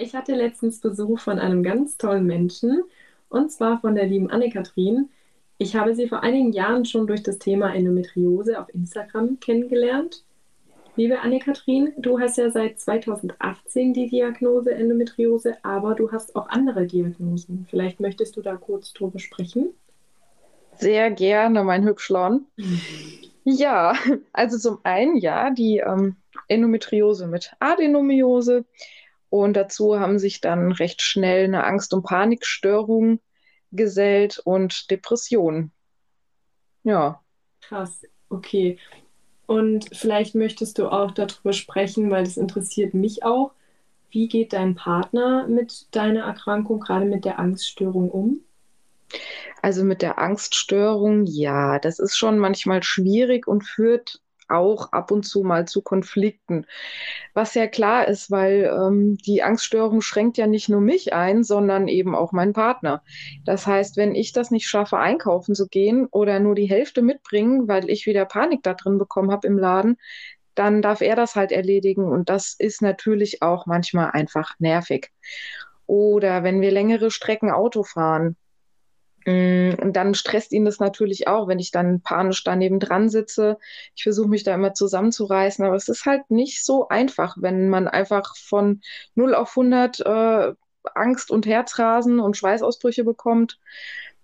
Ich hatte letztens Besuch von einem ganz tollen Menschen und zwar von der lieben Anne-Kathrin. Ich habe sie vor einigen Jahren schon durch das Thema Endometriose auf Instagram kennengelernt. Liebe Anne-Kathrin, du hast ja seit 2018 die Diagnose Endometriose, aber du hast auch andere Diagnosen. Vielleicht möchtest du da kurz drüber sprechen? Sehr gerne, mein Hübschlon. Ja, also zum einen ja, die ähm, Endometriose mit Adenomiose und dazu haben sich dann recht schnell eine Angst- und Panikstörung gesellt und Depression. Ja. Krass, okay. Und vielleicht möchtest du auch darüber sprechen, weil das interessiert mich auch. Wie geht dein Partner mit deiner Erkrankung, gerade mit der Angststörung um? Also mit der Angststörung, ja, das ist schon manchmal schwierig und führt auch ab und zu mal zu Konflikten. Was ja klar ist, weil ähm, die Angststörung schränkt ja nicht nur mich ein, sondern eben auch meinen Partner. Das heißt, wenn ich das nicht schaffe, einkaufen zu gehen oder nur die Hälfte mitbringen, weil ich wieder Panik da drin bekommen habe im Laden, dann darf er das halt erledigen. Und das ist natürlich auch manchmal einfach nervig. Oder wenn wir längere Strecken Auto fahren, und dann stresst ihn das natürlich auch, wenn ich dann panisch daneben dran sitze. Ich versuche mich da immer zusammenzureißen, aber es ist halt nicht so einfach, wenn man einfach von 0 auf 100 äh, Angst und Herzrasen und Schweißausbrüche bekommt.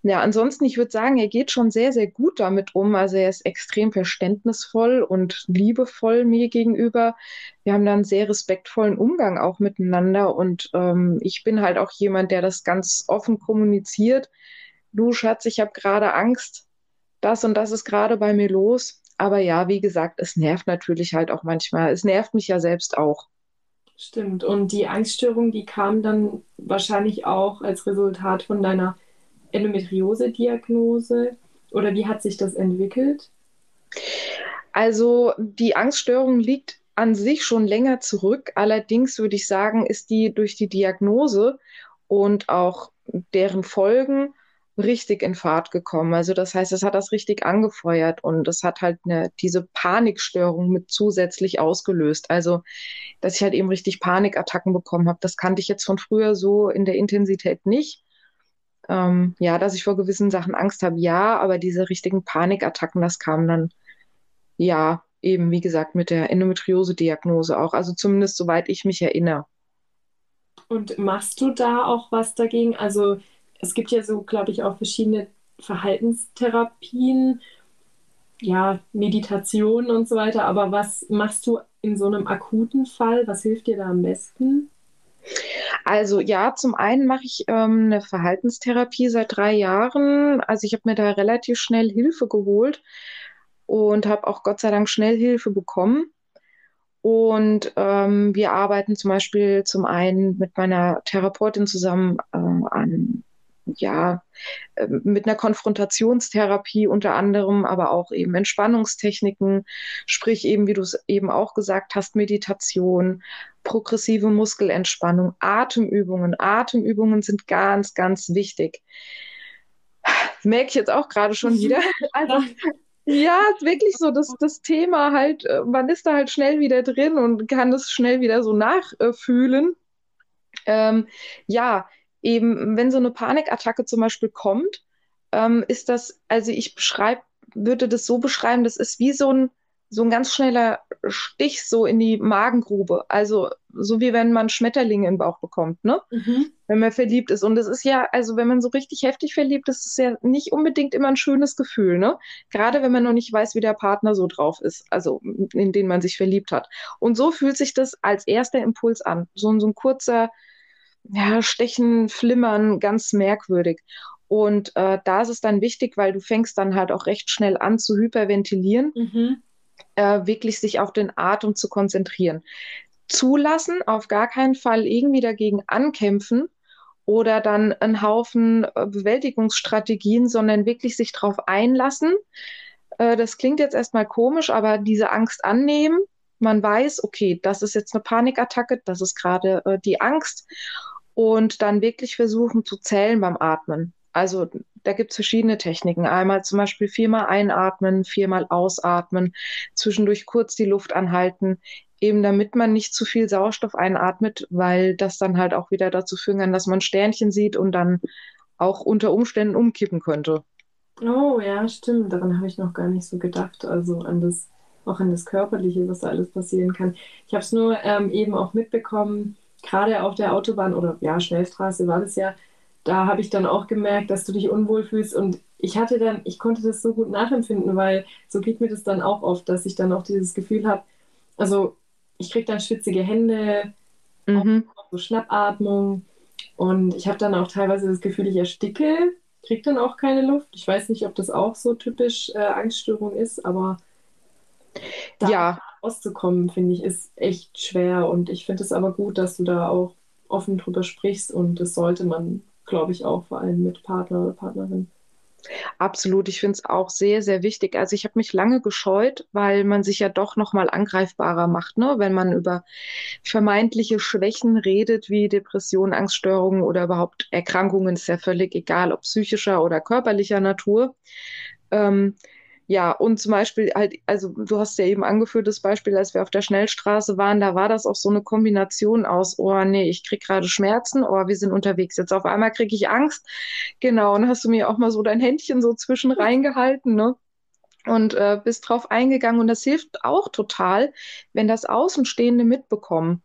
Ja, ansonsten, ich würde sagen, er geht schon sehr, sehr gut damit um. Also er ist extrem verständnisvoll und liebevoll mir gegenüber. Wir haben da einen sehr respektvollen Umgang auch miteinander und ähm, ich bin halt auch jemand, der das ganz offen kommuniziert du Schatz, ich habe gerade Angst, das und das ist gerade bei mir los. Aber ja, wie gesagt, es nervt natürlich halt auch manchmal. Es nervt mich ja selbst auch. Stimmt. Und die Angststörung, die kam dann wahrscheinlich auch als Resultat von deiner Endometriose-Diagnose. Oder wie hat sich das entwickelt? Also die Angststörung liegt an sich schon länger zurück. Allerdings würde ich sagen, ist die durch die Diagnose und auch deren Folgen richtig in Fahrt gekommen. Also das heißt, es hat das richtig angefeuert und es hat halt eine, diese Panikstörung mit zusätzlich ausgelöst. Also, dass ich halt eben richtig Panikattacken bekommen habe, das kannte ich jetzt von früher so in der Intensität nicht. Ähm, ja, dass ich vor gewissen Sachen Angst habe, ja, aber diese richtigen Panikattacken, das kam dann, ja, eben, wie gesagt, mit der Endometriose-Diagnose auch. Also zumindest soweit ich mich erinnere. Und machst du da auch was dagegen? Also es gibt ja so, glaube ich, auch verschiedene Verhaltenstherapien, ja, Meditation und so weiter. Aber was machst du in so einem akuten Fall? Was hilft dir da am besten? Also ja, zum einen mache ich ähm, eine Verhaltenstherapie seit drei Jahren. Also ich habe mir da relativ schnell Hilfe geholt und habe auch Gott sei Dank schnell Hilfe bekommen. Und ähm, wir arbeiten zum Beispiel zum einen mit meiner Therapeutin zusammen äh, an ja, ähm, mit einer Konfrontationstherapie unter anderem, aber auch eben Entspannungstechniken, sprich eben, wie du es eben auch gesagt hast, Meditation, progressive Muskelentspannung, Atemübungen. Atemübungen sind ganz, ganz wichtig. Das merke ich jetzt auch gerade schon wieder. Also, ja, wirklich so, das, das Thema halt, äh, man ist da halt schnell wieder drin und kann das schnell wieder so nachfühlen. Ähm, ja, eben, wenn so eine Panikattacke zum Beispiel kommt, ähm, ist das, also ich beschreibe, würde das so beschreiben, das ist wie so ein, so ein ganz schneller Stich so in die Magengrube. Also so wie wenn man Schmetterlinge im Bauch bekommt, ne? Mhm. Wenn man verliebt ist. Und das ist ja, also wenn man so richtig heftig verliebt ist, ist es ja nicht unbedingt immer ein schönes Gefühl, ne? Gerade wenn man noch nicht weiß, wie der Partner so drauf ist, also in den man sich verliebt hat. Und so fühlt sich das als erster Impuls an. So, so ein kurzer, ja, Stechen, Flimmern, ganz merkwürdig. Und äh, da ist es dann wichtig, weil du fängst dann halt auch recht schnell an zu hyperventilieren, mhm. äh, wirklich sich auf den Atem zu konzentrieren. Zulassen, auf gar keinen Fall irgendwie dagegen ankämpfen oder dann einen Haufen äh, Bewältigungsstrategien, sondern wirklich sich darauf einlassen. Äh, das klingt jetzt erstmal komisch, aber diese Angst annehmen. Man weiß, okay, das ist jetzt eine Panikattacke, das ist gerade äh, die Angst und dann wirklich versuchen zu zählen beim Atmen. Also da gibt es verschiedene Techniken. Einmal zum Beispiel viermal einatmen, viermal ausatmen, zwischendurch kurz die Luft anhalten, eben damit man nicht zu viel Sauerstoff einatmet, weil das dann halt auch wieder dazu führen kann, dass man Sternchen sieht und dann auch unter Umständen umkippen könnte. Oh, ja, stimmt. Daran habe ich noch gar nicht so gedacht. Also an das, auch an das Körperliche, was da alles passieren kann. Ich habe es nur ähm, eben auch mitbekommen, gerade auf der Autobahn oder ja, Schnellstraße war das ja, da habe ich dann auch gemerkt, dass du dich unwohl fühlst und ich hatte dann, ich konnte das so gut nachempfinden, weil so geht mir das dann auch oft, dass ich dann auch dieses Gefühl habe, also ich kriege dann schwitzige Hände, mhm. auch, auch so Schnappatmung und ich habe dann auch teilweise das Gefühl, ich ersticke, kriege dann auch keine Luft. Ich weiß nicht, ob das auch so typisch äh, Angststörung ist, aber da ja. Rauszukommen, finde ich, ist echt schwer und ich finde es aber gut, dass du da auch offen drüber sprichst und das sollte man, glaube ich, auch vor allem mit Partner oder Partnerin. Absolut, ich finde es auch sehr, sehr wichtig. Also ich habe mich lange gescheut, weil man sich ja doch nochmal angreifbarer macht, ne? wenn man über vermeintliche Schwächen redet, wie Depressionen, Angststörungen oder überhaupt Erkrankungen, ist ja völlig egal, ob psychischer oder körperlicher Natur. Ähm, ja, und zum Beispiel halt, also du hast ja eben angeführt, das Beispiel, als wir auf der Schnellstraße waren, da war das auch so eine Kombination aus, oh nee, ich krieg gerade Schmerzen, oh, wir sind unterwegs. Jetzt auf einmal kriege ich Angst. Genau, und hast du mir auch mal so dein Händchen so zwischen reingehalten, ne? und äh, bist drauf eingegangen. Und das hilft auch total, wenn das Außenstehende mitbekommen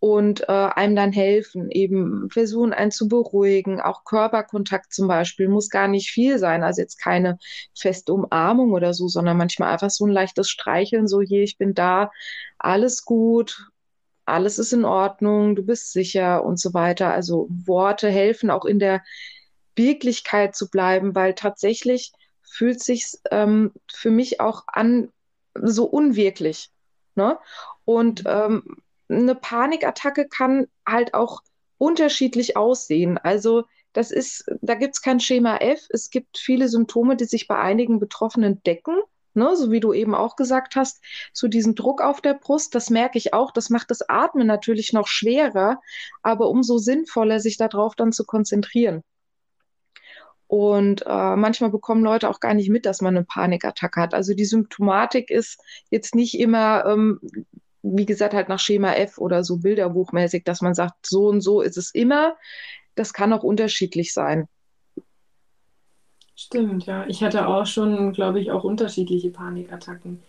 und äh, einem dann helfen, eben versuchen, einen zu beruhigen. Auch Körperkontakt zum Beispiel muss gar nicht viel sein, also jetzt keine feste Umarmung oder so, sondern manchmal einfach so ein leichtes Streicheln, so hier, ich bin da, alles gut, alles ist in Ordnung, du bist sicher und so weiter. Also Worte helfen auch in der Wirklichkeit zu bleiben, weil tatsächlich fühlt sich ähm, für mich auch an so unwirklich. Ne? Und mhm. ähm, eine Panikattacke kann halt auch unterschiedlich aussehen. Also das ist, da gibt es kein Schema F. Es gibt viele Symptome, die sich bei einigen Betroffenen decken. Ne, so wie du eben auch gesagt hast, zu so diesem Druck auf der Brust, das merke ich auch, das macht das Atmen natürlich noch schwerer, aber umso sinnvoller, sich darauf dann zu konzentrieren. Und äh, manchmal bekommen Leute auch gar nicht mit, dass man eine Panikattacke hat. Also die Symptomatik ist jetzt nicht immer ähm, wie gesagt, halt nach Schema F oder so bilderbuchmäßig, dass man sagt, so und so ist es immer. Das kann auch unterschiedlich sein. Stimmt, ja. Ich hatte auch schon, glaube ich, auch unterschiedliche Panikattacken.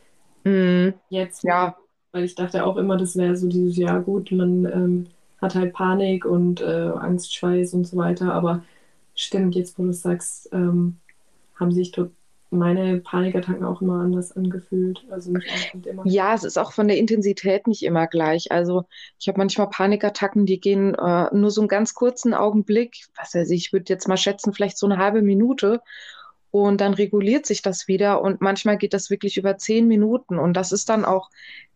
Mm, Jetzt, ja. Weil ich dachte auch immer, das wäre so dieses, ja gut, man ähm, hat halt Panik und äh, Angst, Schweiß und so weiter. Aber stimmt, jetzt wo du sagst, ähm, haben sich total meine Panikattacken auch immer anders angefühlt. Also. Ja, es ist auch von der Intensität nicht immer gleich. Also ich habe manchmal Panikattacken, die gehen äh, nur so einen ganz kurzen Augenblick, was weiß ich, ich würde jetzt mal schätzen, vielleicht so eine halbe Minute. Und dann reguliert sich das wieder und manchmal geht das wirklich über zehn Minuten und das ist dann auch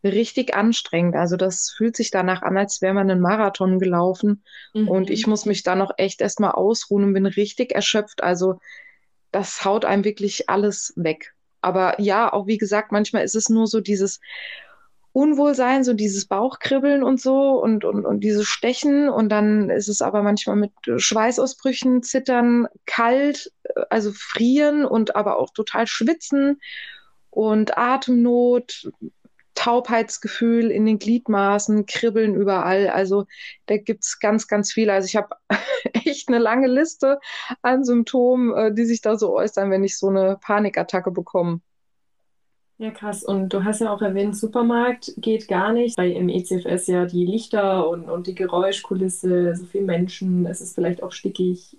richtig anstrengend. Also das fühlt sich danach an, als wäre man einen Marathon gelaufen mhm. und ich muss mich dann noch echt erstmal ausruhen und bin richtig erschöpft. Also das haut einem wirklich alles weg. Aber ja, auch wie gesagt, manchmal ist es nur so dieses Unwohlsein, so dieses Bauchkribbeln und so und, und, und dieses Stechen. Und dann ist es aber manchmal mit Schweißausbrüchen, Zittern, kalt, also frieren und aber auch total schwitzen und Atemnot, Taubheitsgefühl in den Gliedmaßen, Kribbeln überall. Also da gibt es ganz, ganz viel. Also ich habe echt eine lange Liste an Symptomen, äh, die sich da so äußern, wenn ich so eine Panikattacke bekomme. Ja, krass. Und du hast ja auch erwähnt, Supermarkt geht gar nicht, weil im ECFS ja die Lichter und, und die Geräuschkulisse, so viele Menschen, es ist vielleicht auch stickig.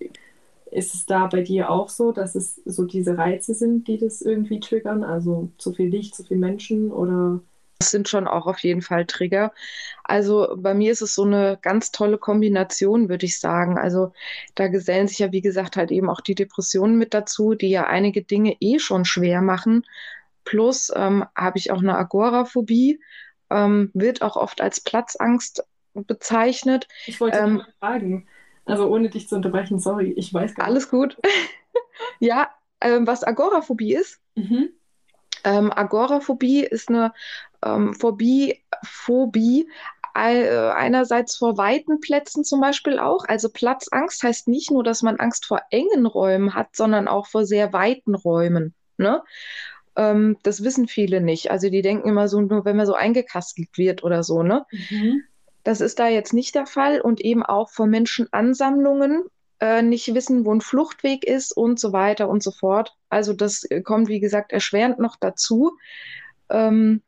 Ist es da bei dir auch so, dass es so diese Reize sind, die das irgendwie triggern? Also zu viel Licht, zu viel Menschen oder? Das sind schon auch auf jeden Fall Trigger. Also bei mir ist es so eine ganz tolle Kombination, würde ich sagen. Also da gesellen sich ja, wie gesagt, halt eben auch die Depressionen mit dazu, die ja einige Dinge eh schon schwer machen. Plus ähm, habe ich auch eine Agoraphobie, ähm, wird auch oft als Platzangst bezeichnet. Ich wollte ähm, fragen, also ohne dich zu unterbrechen, sorry, ich weiß gar nicht. Alles gut. ja, ähm, was Agoraphobie ist? Mhm. Ähm, Agoraphobie ist eine ähm, Phobie, Phobie äh, einerseits vor weiten Plätzen zum Beispiel auch. Also Platzangst heißt nicht nur, dass man Angst vor engen Räumen hat, sondern auch vor sehr weiten Räumen. Ne? Ähm, das wissen viele nicht. Also die denken immer so, nur wenn man so eingekastelt wird oder so, ne? Mhm. Das ist da jetzt nicht der Fall und eben auch von Menschenansammlungen äh, nicht wissen, wo ein Fluchtweg ist und so weiter und so fort. Also das kommt, wie gesagt, erschwerend noch dazu. Ähm,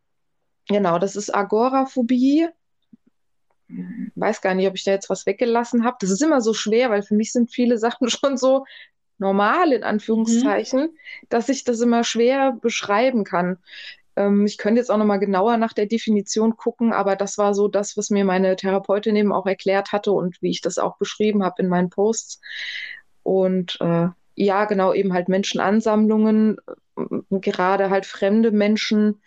genau, das ist Agoraphobie. Weiß gar nicht, ob ich da jetzt was weggelassen habe. Das ist immer so schwer, weil für mich sind viele Sachen schon so normal in Anführungszeichen, mhm. dass ich das immer schwer beschreiben kann. Ähm, ich könnte jetzt auch nochmal genauer nach der Definition gucken, aber das war so das, was mir meine Therapeutin eben auch erklärt hatte und wie ich das auch beschrieben habe in meinen Posts. Und äh, ja, genau, eben halt Menschenansammlungen, äh, gerade halt fremde Menschen,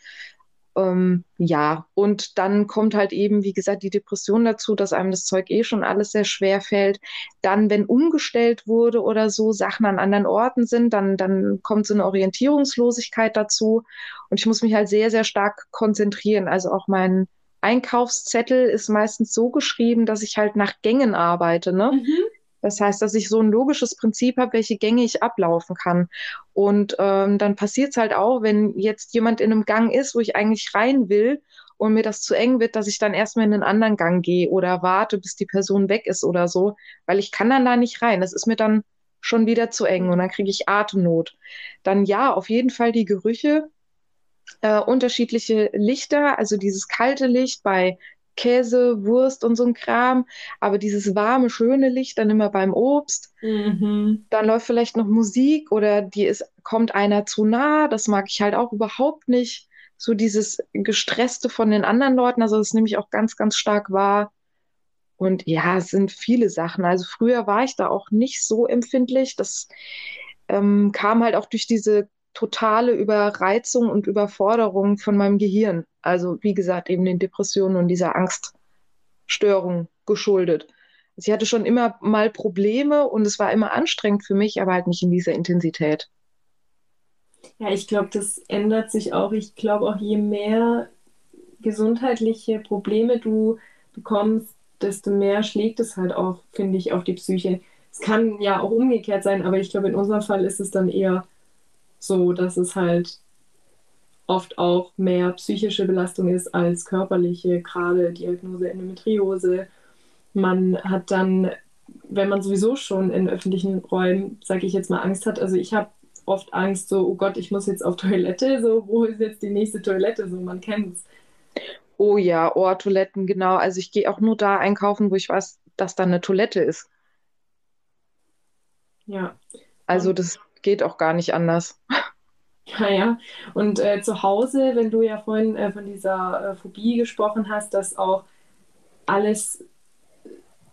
ähm, ja, und dann kommt halt eben, wie gesagt, die Depression dazu, dass einem das Zeug eh schon alles sehr schwer fällt. Dann, wenn umgestellt wurde oder so, Sachen an anderen Orten sind, dann, dann kommt so eine Orientierungslosigkeit dazu. Und ich muss mich halt sehr, sehr stark konzentrieren. Also auch mein Einkaufszettel ist meistens so geschrieben, dass ich halt nach Gängen arbeite. Ne? Mhm. Das heißt, dass ich so ein logisches Prinzip habe, welche Gänge ich ablaufen kann. Und ähm, dann passiert es halt auch, wenn jetzt jemand in einem Gang ist, wo ich eigentlich rein will und mir das zu eng wird, dass ich dann erstmal in einen anderen Gang gehe oder warte, bis die Person weg ist oder so, weil ich kann dann da nicht rein. Das ist mir dann schon wieder zu eng und dann kriege ich Atemnot. Dann ja, auf jeden Fall die Gerüche, äh, unterschiedliche Lichter, also dieses kalte Licht bei Käse, Wurst und so ein Kram. Aber dieses warme, schöne Licht dann immer beim Obst. Mhm. Dann läuft vielleicht noch Musik oder die ist, kommt einer zu nah. Das mag ich halt auch überhaupt nicht. So dieses Gestresste von den anderen Leuten. Also das nehme ich auch ganz, ganz stark wahr. Und ja, es sind viele Sachen. Also früher war ich da auch nicht so empfindlich. Das ähm, kam halt auch durch diese totale Überreizung und Überforderung von meinem Gehirn. Also wie gesagt, eben den Depressionen und dieser Angststörung geschuldet. Also ich hatte schon immer mal Probleme und es war immer anstrengend für mich, aber halt nicht in dieser Intensität. Ja, ich glaube, das ändert sich auch. Ich glaube auch, je mehr gesundheitliche Probleme du bekommst, desto mehr schlägt es halt auch, finde ich, auf die Psyche. Es kann ja auch umgekehrt sein, aber ich glaube, in unserem Fall ist es dann eher so, dass es halt oft auch mehr psychische Belastung ist als körperliche, gerade Diagnose Endometriose. Man hat dann, wenn man sowieso schon in öffentlichen Räumen, sage ich jetzt mal, Angst hat, also ich habe oft Angst, so, oh Gott, ich muss jetzt auf Toilette, so, wo ist jetzt die nächste Toilette, so, man kennt es. Oh ja, Ohrtoiletten, genau. Also ich gehe auch nur da einkaufen, wo ich weiß, dass da eine Toilette ist. Ja. Also das geht auch gar nicht anders. Ja, ja. Und äh, zu Hause, wenn du ja vorhin äh, von dieser äh, Phobie gesprochen hast, dass auch alles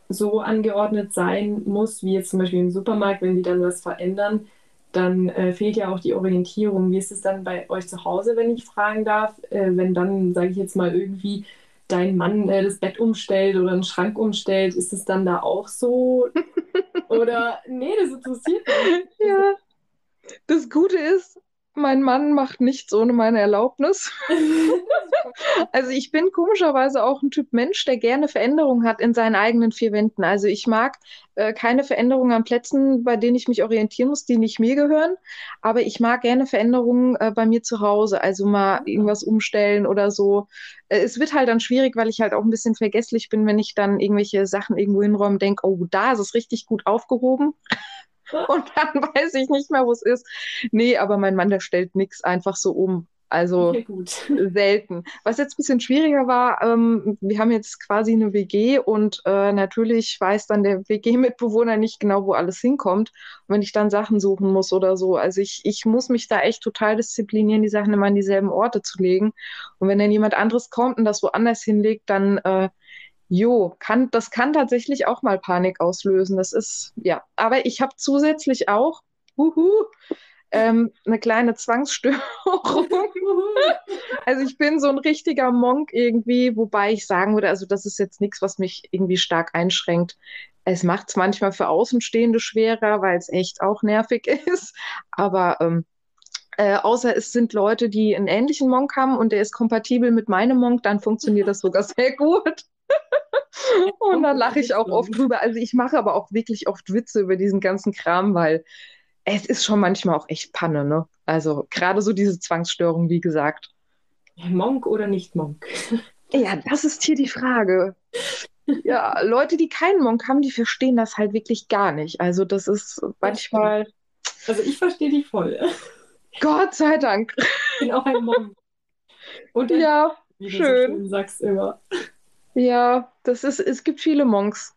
so angeordnet sein muss, wie jetzt zum Beispiel im Supermarkt, wenn die dann was verändern, dann äh, fehlt ja auch die Orientierung. Wie ist es dann bei euch zu Hause, wenn ich fragen darf? Äh, wenn dann, sage ich jetzt mal, irgendwie dein Mann äh, das Bett umstellt oder einen Schrank umstellt, ist es dann da auch so? oder nee, das interessiert mich. Ja. Das Gute ist, mein Mann macht nichts ohne meine Erlaubnis. also ich bin komischerweise auch ein Typ Mensch, der gerne Veränderungen hat in seinen eigenen vier Wänden. Also ich mag äh, keine Veränderungen an Plätzen, bei denen ich mich orientieren muss, die nicht mir gehören. Aber ich mag gerne Veränderungen äh, bei mir zu Hause. Also mal irgendwas umstellen oder so. Äh, es wird halt dann schwierig, weil ich halt auch ein bisschen vergesslich bin, wenn ich dann irgendwelche Sachen irgendwo hinräume und denke, oh, da ist es richtig gut aufgehoben. und dann weiß ich nicht mehr, wo es ist. Nee, aber mein Mann, der stellt nichts einfach so um. Also okay, selten. Was jetzt ein bisschen schwieriger war, ähm, wir haben jetzt quasi eine WG und äh, natürlich weiß dann der WG-Mitbewohner nicht genau, wo alles hinkommt, wenn ich dann Sachen suchen muss oder so. Also ich, ich muss mich da echt total disziplinieren, die Sachen immer an dieselben Orte zu legen. Und wenn dann jemand anderes kommt und das woanders hinlegt, dann äh, Jo, kann, das kann tatsächlich auch mal Panik auslösen. Das ist, ja. Aber ich habe zusätzlich auch, huhu, ähm, eine kleine Zwangsstörung. also ich bin so ein richtiger Monk irgendwie, wobei ich sagen würde, also das ist jetzt nichts, was mich irgendwie stark einschränkt. Es macht es manchmal für Außenstehende schwerer, weil es echt auch nervig ist. Aber ähm, äh, außer es sind Leute, die einen ähnlichen Monk haben und der ist kompatibel mit meinem Monk, dann funktioniert das sogar sehr gut. Und da lache ich auch oft drüber. Also ich mache aber auch wirklich oft Witze über diesen ganzen Kram, weil es ist schon manchmal auch echt Panne, ne? Also gerade so diese Zwangsstörung, wie gesagt. Monk oder nicht Monk? Ja, das ist hier die Frage. Ja, Leute, die keinen Monk haben, die verstehen das halt wirklich gar nicht. Also das ist manchmal. Also ich verstehe die voll. Gott sei Dank. Ich bin auch ein Monk. Und ein, ja, wie schön. du so schön sagst immer. Ja, das ist, es gibt viele Monks.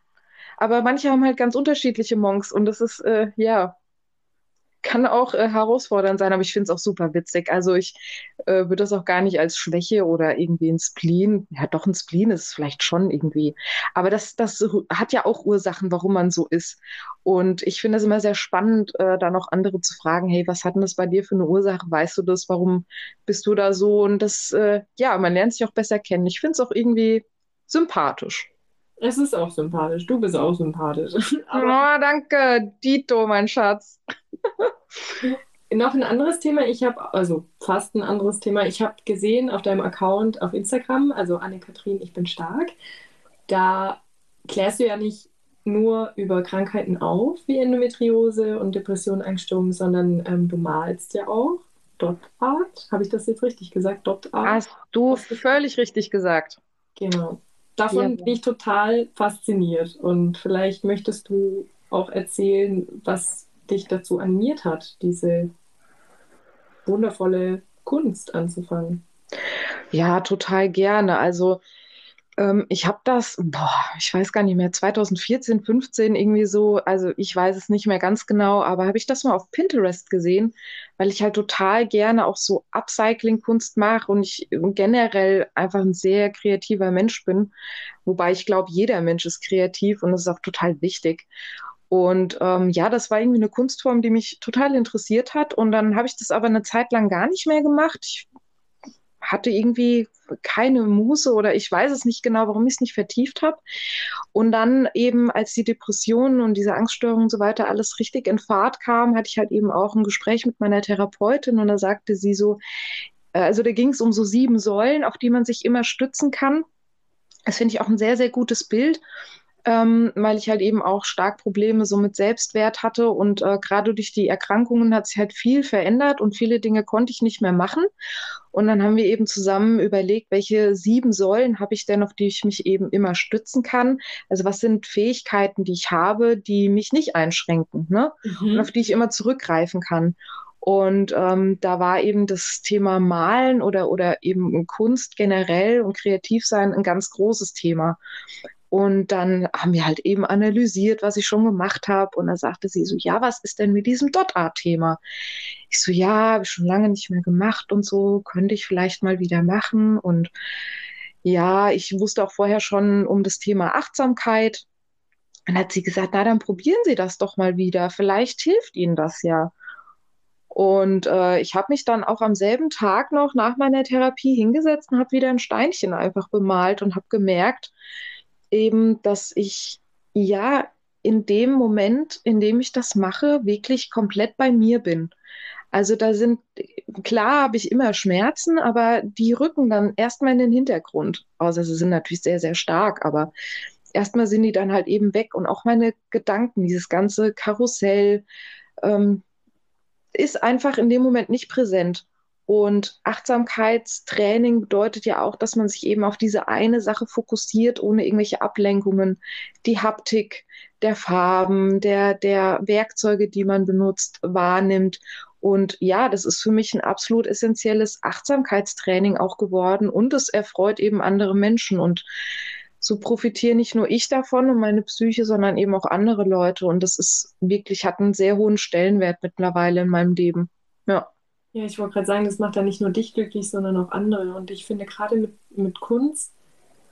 Aber manche haben halt ganz unterschiedliche Monks und das ist, äh, ja, kann auch äh, herausfordernd sein, aber ich finde es auch super witzig. Also ich äh, würde das auch gar nicht als Schwäche oder irgendwie ein Spleen, ja doch ein Spleen ist es vielleicht schon irgendwie, aber das, das hat ja auch Ursachen, warum man so ist. Und ich finde es immer sehr spannend, äh, da noch andere zu fragen, hey, was hat denn das bei dir für eine Ursache? Weißt du das? Warum bist du da so? Und das, äh, ja, man lernt sich auch besser kennen. Ich finde es auch irgendwie sympathisch. Es ist auch sympathisch. Du bist auch sympathisch. Aber oh, danke, Dito, mein Schatz. Noch ein anderes Thema. Ich habe, also fast ein anderes Thema. Ich habe gesehen auf deinem Account auf Instagram, also Anne-Kathrin, ich bin stark. Da klärst du ja nicht nur über Krankheiten auf, wie Endometriose und Depression, Angststörungen, sondern ähm, du malst ja auch. Dot Art. Habe ich das jetzt richtig gesagt? Dot Art? Hast du völlig richtig gesagt. Genau. Davon ja. bin ich total fasziniert. Und vielleicht möchtest du auch erzählen, was dich dazu animiert hat, diese wundervolle Kunst anzufangen. Ja, total gerne. Also ähm, ich habe das, boah, ich weiß gar nicht mehr, 2014, 15 irgendwie so, also ich weiß es nicht mehr ganz genau, aber habe ich das mal auf Pinterest gesehen, weil ich halt total gerne auch so Upcycling-Kunst mache und ich generell einfach ein sehr kreativer Mensch bin, wobei ich glaube, jeder Mensch ist kreativ und das ist auch total wichtig. Und ähm, ja, das war irgendwie eine Kunstform, die mich total interessiert hat. Und dann habe ich das aber eine Zeit lang gar nicht mehr gemacht. Ich hatte irgendwie keine Muße oder ich weiß es nicht genau, warum ich es nicht vertieft habe. Und dann eben, als die Depressionen und diese Angststörungen und so weiter alles richtig in Fahrt kam, hatte ich halt eben auch ein Gespräch mit meiner Therapeutin und da sagte sie so, äh, also da ging es um so sieben Säulen, auf die man sich immer stützen kann. Das finde ich auch ein sehr, sehr gutes Bild ähm, weil ich halt eben auch stark Probleme so mit Selbstwert hatte und äh, gerade durch die Erkrankungen hat sich halt viel verändert und viele Dinge konnte ich nicht mehr machen. Und dann haben wir eben zusammen überlegt, welche sieben Säulen habe ich denn, auf die ich mich eben immer stützen kann. Also was sind Fähigkeiten, die ich habe, die mich nicht einschränken ne? Mhm. und auf die ich immer zurückgreifen kann. Und ähm, da war eben das Thema Malen oder, oder eben Kunst generell und Kreativsein ein ganz großes Thema. Und dann haben wir halt eben analysiert, was ich schon gemacht habe. Und dann sagte sie so, ja, was ist denn mit diesem Dot-Art-Thema? Ich so, ja, habe ich schon lange nicht mehr gemacht und so, könnte ich vielleicht mal wieder machen. Und ja, ich wusste auch vorher schon um das Thema Achtsamkeit. Dann hat sie gesagt, na, dann probieren Sie das doch mal wieder. Vielleicht hilft Ihnen das ja. Und äh, ich habe mich dann auch am selben Tag noch nach meiner Therapie hingesetzt und habe wieder ein Steinchen einfach bemalt und habe gemerkt, eben, dass ich ja in dem Moment, in dem ich das mache, wirklich komplett bei mir bin. Also da sind, klar habe ich immer Schmerzen, aber die rücken dann erstmal in den Hintergrund. Außer sie sind natürlich sehr, sehr stark, aber erstmal sind die dann halt eben weg und auch meine Gedanken, dieses ganze Karussell ähm, ist einfach in dem Moment nicht präsent. Und Achtsamkeitstraining bedeutet ja auch, dass man sich eben auf diese eine Sache fokussiert, ohne irgendwelche Ablenkungen. Die Haptik der Farben, der, der Werkzeuge, die man benutzt, wahrnimmt. Und ja, das ist für mich ein absolut essentielles Achtsamkeitstraining auch geworden und es erfreut eben andere Menschen. Und so profitiere nicht nur ich davon und meine Psyche, sondern eben auch andere Leute. Und das ist wirklich, hat einen sehr hohen Stellenwert mittlerweile in meinem Leben. Ja. Ja, ich wollte gerade sagen, das macht ja nicht nur dich glücklich, sondern auch andere. Und ich finde, gerade mit, mit Kunst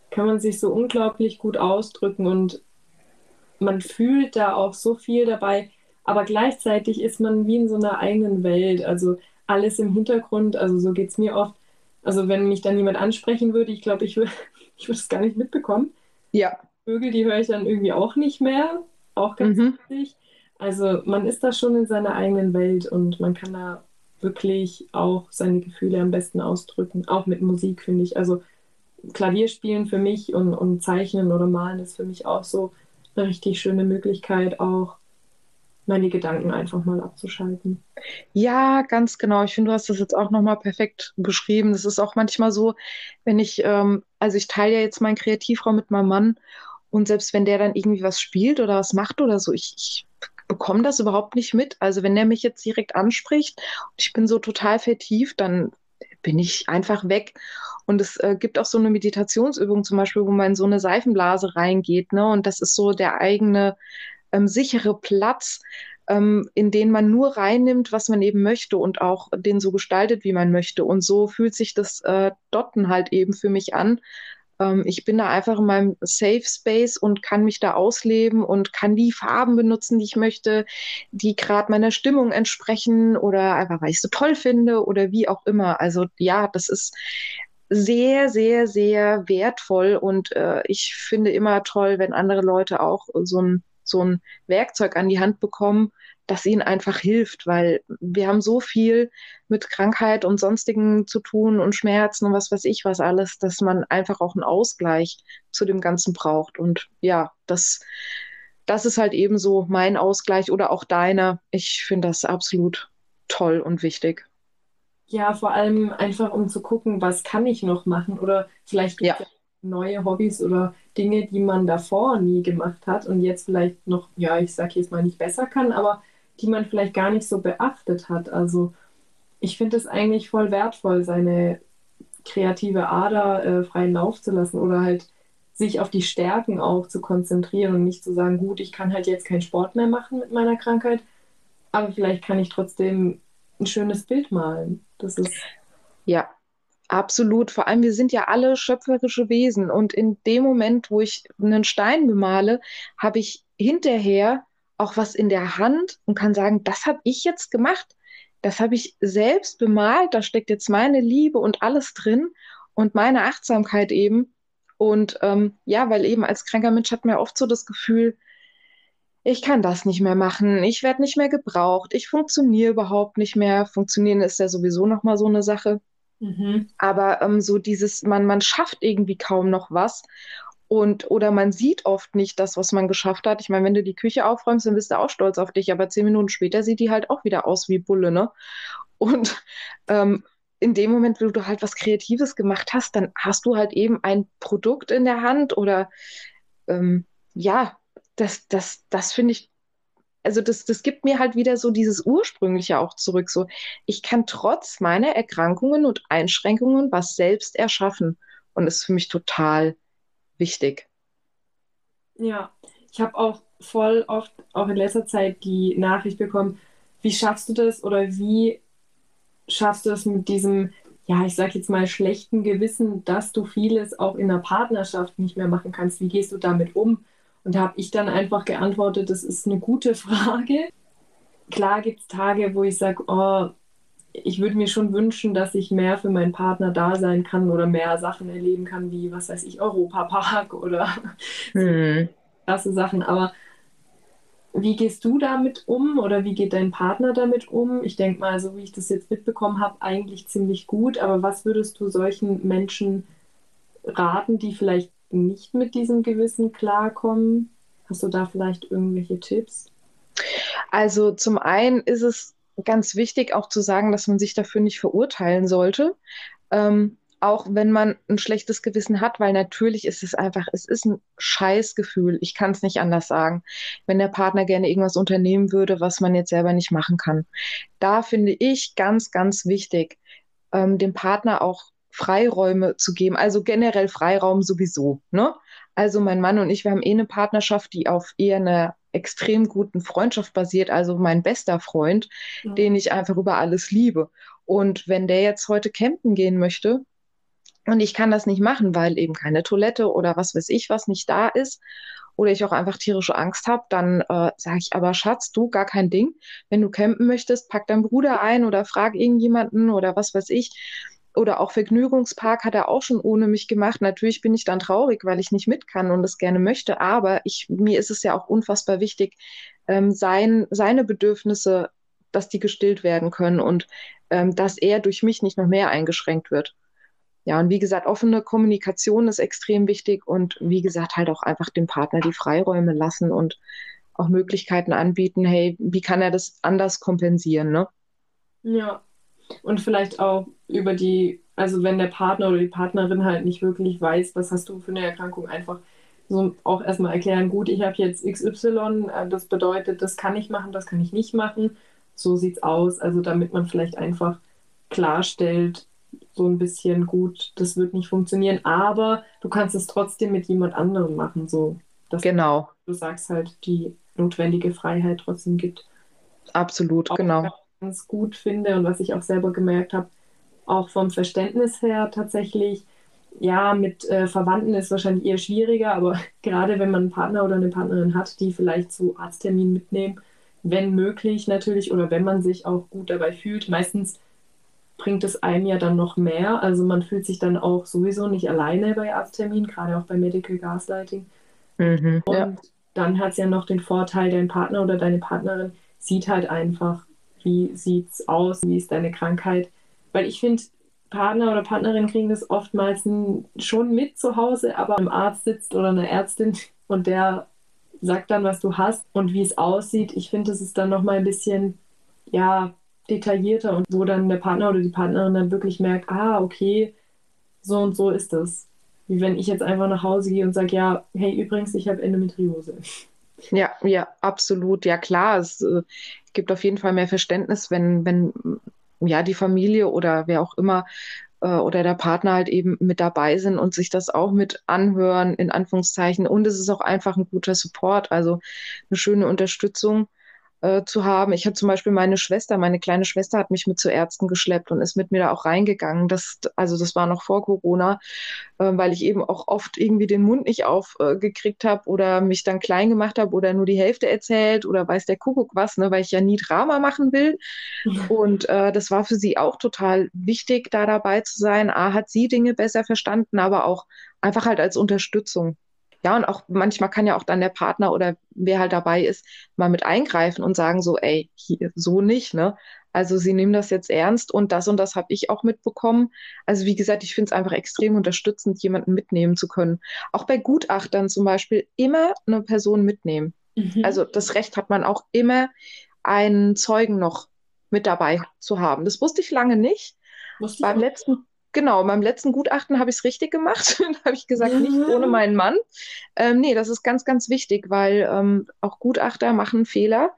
kann man sich so unglaublich gut ausdrücken und man fühlt da auch so viel dabei, aber gleichzeitig ist man wie in so einer eigenen Welt. Also alles im Hintergrund, also so geht es mir oft. Also wenn mich dann jemand ansprechen würde, ich glaube, ich würde ich würd es gar nicht mitbekommen. Ja. Vögel, die höre ich dann irgendwie auch nicht mehr. Auch ganz mhm. wichtig. Also man ist da schon in seiner eigenen Welt und man kann da wirklich auch seine Gefühle am besten ausdrücken, auch mit Musik, finde ich. Also Klavierspielen für mich und, und Zeichnen oder Malen ist für mich auch so eine richtig schöne Möglichkeit, auch meine Gedanken einfach mal abzuschalten. Ja, ganz genau. Ich finde, du hast das jetzt auch nochmal perfekt beschrieben. Das ist auch manchmal so, wenn ich, ähm, also ich teile ja jetzt meinen Kreativraum mit meinem Mann und selbst wenn der dann irgendwie was spielt oder was macht oder so, ich, ich bekomme das überhaupt nicht mit. Also wenn der mich jetzt direkt anspricht und ich bin so total vertieft, dann bin ich einfach weg. Und es äh, gibt auch so eine Meditationsübung zum Beispiel, wo man in so eine Seifenblase reingeht, ne? Und das ist so der eigene ähm, sichere Platz, ähm, in den man nur reinnimmt, was man eben möchte und auch den so gestaltet, wie man möchte. Und so fühlt sich das äh, Dotten halt eben für mich an. Ähm, ich bin da einfach in meinem Safe Space und kann mich da ausleben und kann die Farben benutzen, die ich möchte, die gerade meiner Stimmung entsprechen oder einfach, weil ich so toll finde oder wie auch immer. Also ja, das ist sehr, sehr, sehr wertvoll und äh, ich finde immer toll, wenn andere Leute auch so ein so ein Werkzeug an die Hand bekommen, das ihnen einfach hilft, weil wir haben so viel mit Krankheit und sonstigen zu tun und Schmerzen und was weiß ich was alles, dass man einfach auch einen Ausgleich zu dem Ganzen braucht. Und ja, das, das ist halt eben so mein Ausgleich oder auch deiner. Ich finde das absolut toll und wichtig. Ja, vor allem einfach um zu gucken, was kann ich noch machen oder vielleicht ja. neue Hobbys oder Dinge, die man davor nie gemacht hat und jetzt vielleicht noch, ja, ich sage jetzt mal nicht besser kann, aber die man vielleicht gar nicht so beachtet hat. Also ich finde es eigentlich voll wertvoll, seine kreative Ader äh, freien Lauf zu lassen oder halt sich auf die Stärken auch zu konzentrieren und nicht zu sagen, gut, ich kann halt jetzt keinen Sport mehr machen mit meiner Krankheit, aber vielleicht kann ich trotzdem ein schönes Bild malen. Das ist ja, Absolut. Vor allem, wir sind ja alle schöpferische Wesen. Und in dem Moment, wo ich einen Stein bemale, habe ich hinterher auch was in der Hand und kann sagen, das habe ich jetzt gemacht. Das habe ich selbst bemalt. Da steckt jetzt meine Liebe und alles drin und meine Achtsamkeit eben. Und ähm, ja, weil eben als kranker Mensch hat man ja oft so das Gefühl, ich kann das nicht mehr machen, ich werde nicht mehr gebraucht, ich funktioniere überhaupt nicht mehr. Funktionieren ist ja sowieso nochmal so eine Sache. Mhm. Aber ähm, so dieses, man, man schafft irgendwie kaum noch was. Und, oder man sieht oft nicht das, was man geschafft hat. Ich meine, wenn du die Küche aufräumst, dann bist du auch stolz auf dich, aber zehn Minuten später sieht die halt auch wieder aus wie Bulle, ne? Und ähm, in dem Moment, wo du halt was Kreatives gemacht hast, dann hast du halt eben ein Produkt in der Hand oder ähm, ja, das, das, das finde ich also das, das gibt mir halt wieder so dieses Ursprüngliche auch zurück. So, ich kann trotz meiner Erkrankungen und Einschränkungen was selbst erschaffen. Und das ist für mich total wichtig. Ja, ich habe auch voll oft, auch in letzter Zeit, die Nachricht bekommen, wie schaffst du das oder wie schaffst du es mit diesem, ja, ich sag jetzt mal, schlechten Gewissen, dass du vieles auch in der Partnerschaft nicht mehr machen kannst? Wie gehst du damit um? Und da habe ich dann einfach geantwortet, das ist eine gute Frage. Klar gibt es Tage, wo ich sage, oh, ich würde mir schon wünschen, dass ich mehr für meinen Partner da sein kann oder mehr Sachen erleben kann, wie, was weiß ich, Europapark oder hm. krasse Sachen. Aber wie gehst du damit um oder wie geht dein Partner damit um? Ich denke mal, so wie ich das jetzt mitbekommen habe, eigentlich ziemlich gut. Aber was würdest du solchen Menschen raten, die vielleicht nicht mit diesem Gewissen klarkommen? Hast du da vielleicht irgendwelche Tipps? Also zum einen ist es ganz wichtig auch zu sagen, dass man sich dafür nicht verurteilen sollte. Ähm, auch wenn man ein schlechtes Gewissen hat, weil natürlich ist es einfach, es ist ein Scheißgefühl. Ich kann es nicht anders sagen. Wenn der Partner gerne irgendwas unternehmen würde, was man jetzt selber nicht machen kann. Da finde ich ganz, ganz wichtig, ähm, dem Partner auch Freiräume zu geben, also generell Freiraum sowieso. Ne? Also mein Mann und ich, wir haben eh eine Partnerschaft, die auf eher einer extrem guten Freundschaft basiert, also mein bester Freund, ja. den ich einfach über alles liebe. Und wenn der jetzt heute campen gehen möchte und ich kann das nicht machen, weil eben keine Toilette oder was weiß ich was nicht da ist oder ich auch einfach tierische Angst habe, dann äh, sage ich aber, Schatz, du, gar kein Ding. Wenn du campen möchtest, pack deinen Bruder ein oder frag irgendjemanden oder was weiß ich oder auch Vergnügungspark hat er auch schon ohne mich gemacht. Natürlich bin ich dann traurig, weil ich nicht mit kann und es gerne möchte, aber ich, mir ist es ja auch unfassbar wichtig, ähm, sein, seine Bedürfnisse, dass die gestillt werden können und ähm, dass er durch mich nicht noch mehr eingeschränkt wird. Ja, und wie gesagt, offene Kommunikation ist extrem wichtig und wie gesagt, halt auch einfach dem Partner die Freiräume lassen und auch Möglichkeiten anbieten, hey, wie kann er das anders kompensieren, ne? Ja. Und vielleicht auch über die, also wenn der Partner oder die Partnerin halt nicht wirklich weiß, was hast du für eine Erkrankung, einfach so auch erstmal erklären, gut, ich habe jetzt XY, äh, das bedeutet, das kann ich machen, das kann ich nicht machen. So sieht's aus. Also damit man vielleicht einfach klarstellt, so ein bisschen gut, das wird nicht funktionieren, aber du kannst es trotzdem mit jemand anderem machen, so dass genau. du sagst halt die notwendige Freiheit trotzdem gibt. Absolut, auch genau. Ganz gut finde und was ich auch selber gemerkt habe, auch vom Verständnis her tatsächlich, ja, mit äh, Verwandten ist wahrscheinlich eher schwieriger, aber gerade wenn man einen Partner oder eine Partnerin hat, die vielleicht zu Arztterminen mitnehmen, wenn möglich natürlich, oder wenn man sich auch gut dabei fühlt, meistens bringt es einem ja dann noch mehr. Also man fühlt sich dann auch sowieso nicht alleine bei Arztterminen, gerade auch bei Medical Gaslighting. Mhm, und ja. dann hat es ja noch den Vorteil, dein Partner oder deine Partnerin sieht halt einfach, wie sieht's aus, wie ist deine Krankheit. Weil ich finde, Partner oder Partnerin kriegen das oftmals schon mit zu Hause, aber ein Arzt sitzt oder eine Ärztin und der sagt dann, was du hast und wie es aussieht. Ich finde, das ist dann nochmal ein bisschen, ja, detaillierter und wo dann der Partner oder die Partnerin dann wirklich merkt, ah, okay, so und so ist das. Wie wenn ich jetzt einfach nach Hause gehe und sage, ja, hey, übrigens, ich habe Endometriose. Ja, ja, absolut. Ja, klar, es äh, gibt auf jeden Fall mehr Verständnis, wenn, wenn ja die Familie oder wer auch immer äh, oder der Partner halt eben mit dabei sind und sich das auch mit anhören, in Anführungszeichen. Und es ist auch einfach ein guter Support, also eine schöne Unterstützung äh, zu haben. Ich habe zum Beispiel meine Schwester, meine kleine Schwester hat mich mit zu Ärzten geschleppt und ist mit mir da auch reingegangen. Das, also das war noch vor Corona, äh, weil ich eben auch oft irgendwie den Mund nicht aufgekriegt äh, habe oder mich dann klein gemacht habe oder nur die Hälfte erzählt oder weiß der Kuckuck was, ne, weil ich ja nie Drama machen will. Und äh, das war für sie auch total wichtig, da dabei zu sein. A, hat sie Dinge besser verstanden, aber auch einfach halt als Unterstützung. Ja, und auch manchmal kann ja auch dann der Partner oder wer halt dabei ist, mal mit eingreifen und sagen so, ey, hier, so nicht, ne? Also sie nehmen das jetzt ernst und das und das habe ich auch mitbekommen. Also wie gesagt, ich finde es einfach extrem unterstützend, jemanden mitnehmen zu können. Auch bei Gutachtern zum Beispiel immer eine Person mitnehmen. Mhm. Also das Recht hat man auch immer, einen Zeugen noch mit dabei zu haben. Das wusste ich lange nicht. Beim letzten Genau, beim letzten Gutachten habe ich es richtig gemacht. da habe ich gesagt, ja. nicht ohne meinen Mann. Ähm, nee, das ist ganz, ganz wichtig, weil ähm, auch Gutachter machen Fehler.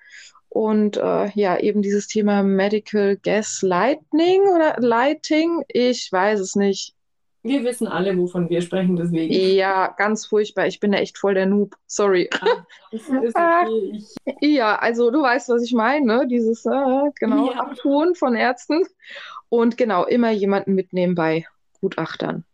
Und äh, ja, eben dieses Thema Medical Gas Lightning oder Lighting, ich weiß es nicht. Wir wissen alle, wovon wir sprechen, deswegen. Ja, ganz furchtbar. Ich bin da echt voll der Noob. Sorry. Ah, okay. ja, also du weißt, was ich meine, ne? Dieses äh, genau ja. Abtun von Ärzten. Und genau, immer jemanden mitnehmen bei Gutachtern.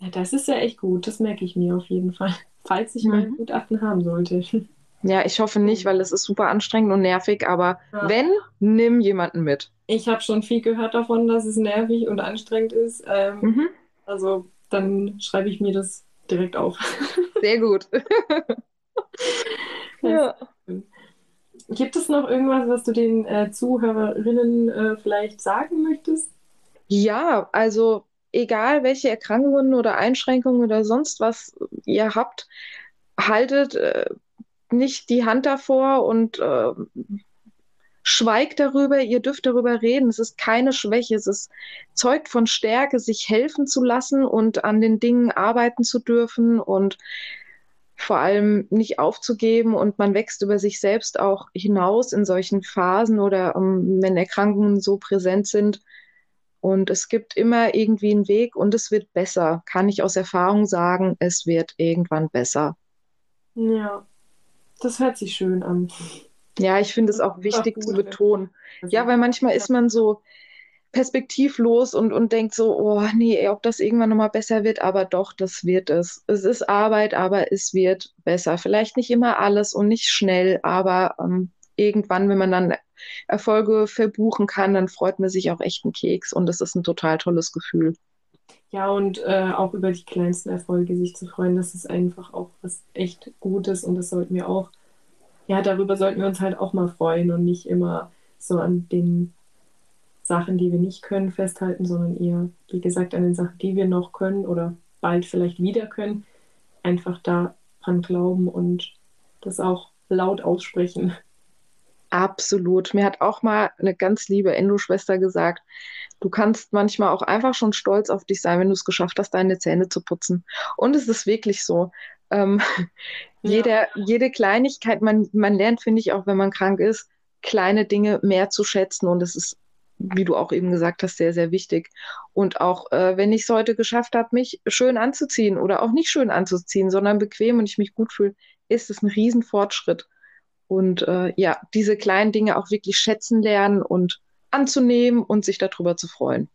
Ja, das ist ja echt gut. Das merke ich mir auf jeden Fall. Falls ich mhm. mal Gutachten haben sollte. Ja, ich hoffe nicht, weil es ist super anstrengend und nervig, aber ja. wenn, nimm jemanden mit. Ich habe schon viel gehört davon, dass es nervig und anstrengend ist. Ähm, mhm. Also dann schreibe ich mir das direkt auf. Sehr gut. ja. Gibt es noch irgendwas, was du den äh, Zuhörerinnen äh, vielleicht sagen möchtest? Ja, also egal welche Erkrankungen oder Einschränkungen oder sonst was ihr habt, haltet äh, nicht die Hand davor und äh, schweigt darüber, ihr dürft darüber reden. Es ist keine Schwäche, es ist zeugt von Stärke, sich helfen zu lassen und an den Dingen arbeiten zu dürfen und vor allem nicht aufzugeben und man wächst über sich selbst auch hinaus in solchen Phasen oder um, ähm, wenn Erkrankungen so präsent sind, und es gibt immer irgendwie einen Weg und es wird besser. Kann ich aus Erfahrung sagen, es wird irgendwann besser. Ja, das hört sich schön an. Ja, ich finde es auch wichtig auch zu betonen. Ja, weil manchmal ja. ist man so perspektivlos und, und denkt so, oh nee, ob das irgendwann nochmal besser wird, aber doch, das wird es. Es ist Arbeit, aber es wird besser. Vielleicht nicht immer alles und nicht schnell, aber ähm, irgendwann, wenn man dann Erfolge verbuchen kann, dann freut man sich auch echt einen Keks und das ist ein total tolles Gefühl. Ja, und äh, auch über die kleinsten Erfolge sich zu freuen, das ist einfach auch was echt Gutes und das sollten wir auch, ja, darüber sollten wir uns halt auch mal freuen und nicht immer so an den Sachen, die wir nicht können, festhalten, sondern eher, wie gesagt, an den Sachen, die wir noch können oder bald vielleicht wieder können, einfach daran glauben und das auch laut aussprechen. Absolut. Mir hat auch mal eine ganz liebe Endo-Schwester gesagt, du kannst manchmal auch einfach schon stolz auf dich sein, wenn du es geschafft hast, deine Zähne zu putzen. Und es ist wirklich so. Ähm, ja. jede, jede Kleinigkeit, man, man lernt, finde ich, auch wenn man krank ist, kleine Dinge mehr zu schätzen. Und es ist, wie du auch eben gesagt hast, sehr, sehr wichtig. Und auch äh, wenn ich es heute geschafft habe, mich schön anzuziehen oder auch nicht schön anzuziehen, sondern bequem und ich mich gut fühle, ist es ein Riesenfortschritt. Und äh, ja, diese kleinen Dinge auch wirklich schätzen lernen und anzunehmen und sich darüber zu freuen.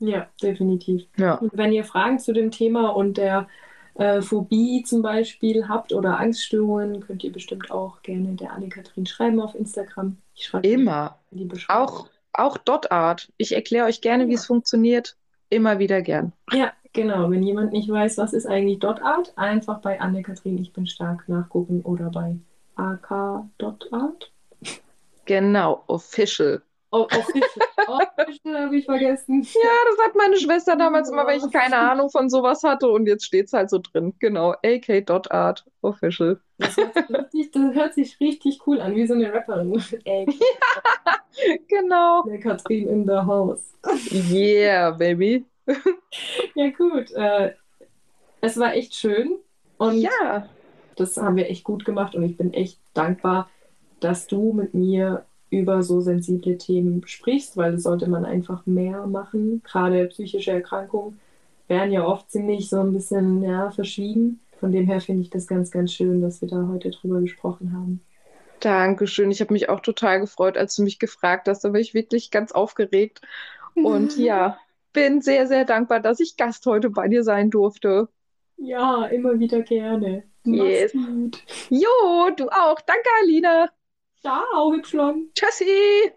Ja, definitiv. Ja. Und wenn ihr Fragen zu dem Thema und der äh, Phobie zum Beispiel habt oder Angststörungen, könnt ihr bestimmt auch gerne der Anne-Kathrin schreiben auf Instagram. Ich schreibe Immer. Auch, auch Dotart. Ich erkläre euch gerne, ja. wie es funktioniert. Immer wieder gern. Ja, genau. Wenn jemand nicht weiß, was ist eigentlich Dotart, einfach bei Anne-Kathrin Ich bin stark nachgucken oder bei ak.art. Genau, official. Oh, official. official habe ich vergessen. Ja, das hat meine Schwester damals immer, weil ich keine Ahnung von sowas hatte und jetzt steht es halt so drin. Genau, ak.art, official. Das hört, richtig, das hört, sich richtig cool an, wie so eine Rapperin. ja, genau. Der Katrin in the house. Yeah, baby. ja, gut. Äh, es war echt schön. Und ja das haben wir echt gut gemacht und ich bin echt dankbar, dass du mit mir über so sensible Themen sprichst, weil das sollte man einfach mehr machen. Gerade psychische Erkrankungen werden ja oft ziemlich so ein bisschen ja, verschwiegen. Von dem her finde ich das ganz, ganz schön, dass wir da heute drüber gesprochen haben. Dankeschön. Ich habe mich auch total gefreut, als du mich gefragt hast. Da war ich wirklich ganz aufgeregt. Und ja, bin sehr, sehr dankbar, dass ich Gast heute bei dir sein durfte. Ja, immer wieder gerne. Yes. Gut. Jo, du auch. Danke, Alina. Ciao, Hübschlong. Tschüssi.